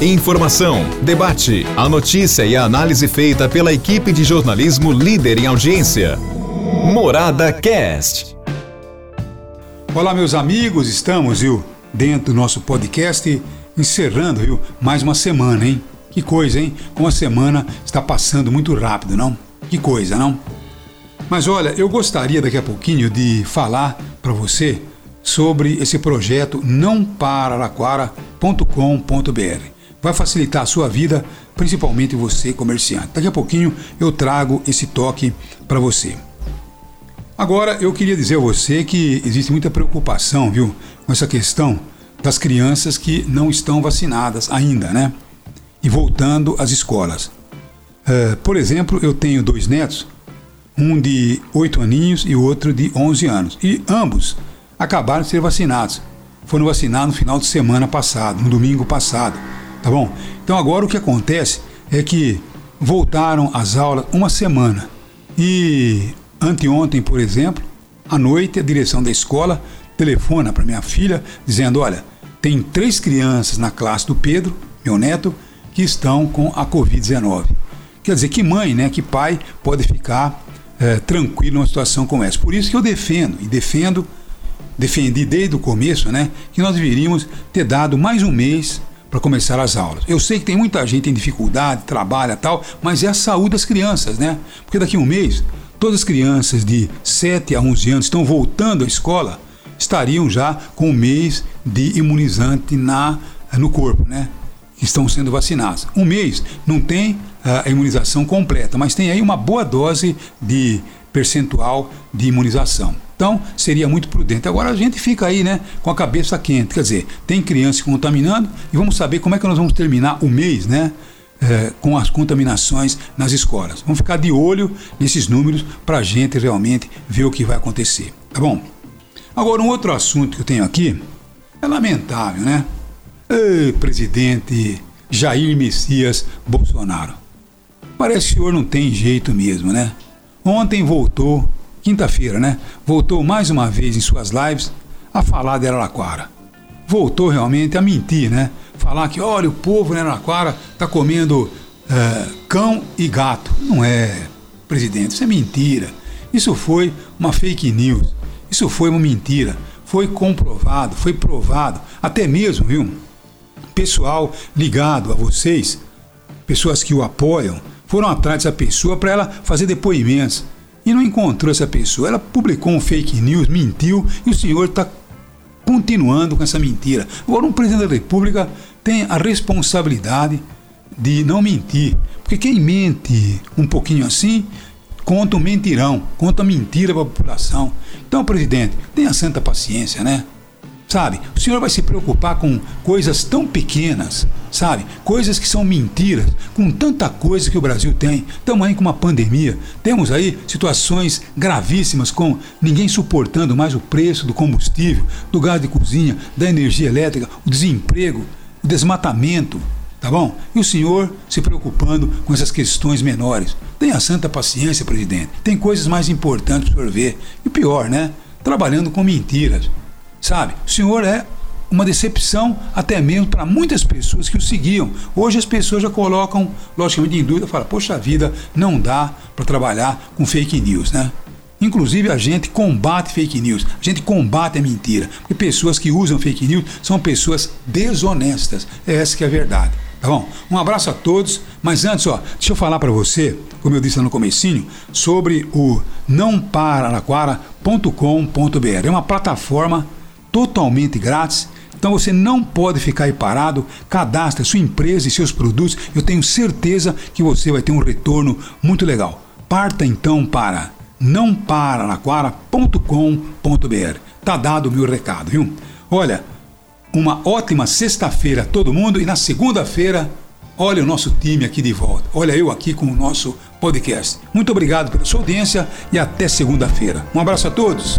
Informação, debate, a notícia e a análise feita pela equipe de jornalismo líder em audiência. Morada Cast. Olá, meus amigos, estamos, viu, dentro do nosso podcast, encerrando, viu, mais uma semana, hein? Que coisa, hein? Como a semana está passando muito rápido, não? Que coisa, não? Mas olha, eu gostaria daqui a pouquinho de falar para você sobre esse projeto nãopararaquara.com.br. Vai facilitar a sua vida, principalmente você comerciante. Daqui a pouquinho eu trago esse toque para você. Agora eu queria dizer a você que existe muita preocupação, viu, com essa questão das crianças que não estão vacinadas ainda, né? E voltando às escolas. Uh, por exemplo, eu tenho dois netos, um de 8 aninhos e outro de 11 anos, e ambos acabaram de ser vacinados. Foram vacinados no final de semana passado, no domingo passado, tá bom? Então agora o que acontece é que voltaram às aulas uma semana e anteontem, por exemplo, à noite a direção da escola telefona para minha filha dizendo, olha, tem três crianças na classe do Pedro, meu neto, que estão com a Covid-19. Quer dizer, que mãe, né, que pai pode ficar é, tranquilo numa situação como essa. Por isso que eu defendo e defendo defendi desde o começo, né, que nós deveríamos ter dado mais um mês para começar as aulas. Eu sei que tem muita gente em dificuldade, trabalha tal, mas é a saúde das crianças, né? Porque daqui a um mês, todas as crianças de 7 a 11 anos estão voltando à escola, estariam já com um mês de imunizante na, no corpo, né? Estão sendo vacinados. Um mês não tem a imunização completa, mas tem aí uma boa dose de percentual de imunização. Então, seria muito prudente. Agora a gente fica aí, né, com a cabeça quente. Quer dizer, tem criança contaminando e vamos saber como é que nós vamos terminar o mês, né? É, com as contaminações nas escolas. Vamos ficar de olho nesses números para a gente realmente ver o que vai acontecer. Tá bom? Agora, um outro assunto que eu tenho aqui é lamentável, né? Ei, presidente Jair Messias Bolsonaro. Parece que o senhor não tem jeito mesmo, né? Ontem voltou quinta-feira, né? Voltou mais uma vez em suas lives a falar de Araraquara. Voltou realmente a mentir, né? Falar que, olha, o povo em Araraquara está comendo é, cão e gato. Não é, presidente, isso é mentira. Isso foi uma fake news. Isso foi uma mentira. Foi comprovado, foi provado. Até mesmo, viu? Pessoal ligado a vocês, pessoas que o apoiam, foram atrás dessa pessoa para ela fazer depoimentos e não encontrou essa pessoa. Ela publicou um fake news, mentiu e o senhor está continuando com essa mentira. Agora, um presidente da República tem a responsabilidade de não mentir, porque quem mente um pouquinho assim conta um mentirão, conta mentira para a população. Então, presidente, tenha santa paciência, né? Sabe? O senhor vai se preocupar com coisas tão pequenas, sabe? Coisas que são mentiras, com tanta coisa que o Brasil tem. Estamos aí com uma pandemia, temos aí situações gravíssimas com ninguém suportando mais o preço do combustível, do gás de cozinha, da energia elétrica, o desemprego, o desmatamento, tá bom? E o senhor se preocupando com essas questões menores. Tenha santa paciência, presidente. Tem coisas mais importantes para o senhor ver. E pior, né? Trabalhando com mentiras. Sabe? O senhor é uma decepção até mesmo para muitas pessoas que o seguiam. Hoje as pessoas já colocam, logicamente, em dúvida, falam, poxa vida, não dá para trabalhar com fake news, né? Inclusive a gente combate fake news, a gente combate a mentira, porque pessoas que usam fake news são pessoas desonestas. Essa que é a verdade. Tá bom? Um abraço a todos, mas antes, ó, deixa eu falar para você, como eu disse lá no comecinho, sobre o nãopararaquara.com.br. É uma plataforma totalmente grátis. Então você não pode ficar aí parado, cadastre sua empresa e seus produtos. Eu tenho certeza que você vai ter um retorno muito legal. Parta então para nãopararaquara.com.br. Tá dado o meu recado, viu? Olha, uma ótima sexta-feira a todo mundo e na segunda-feira, olha o nosso time aqui de volta. Olha eu aqui com o nosso podcast. Muito obrigado pela sua audiência e até segunda-feira. Um abraço a todos.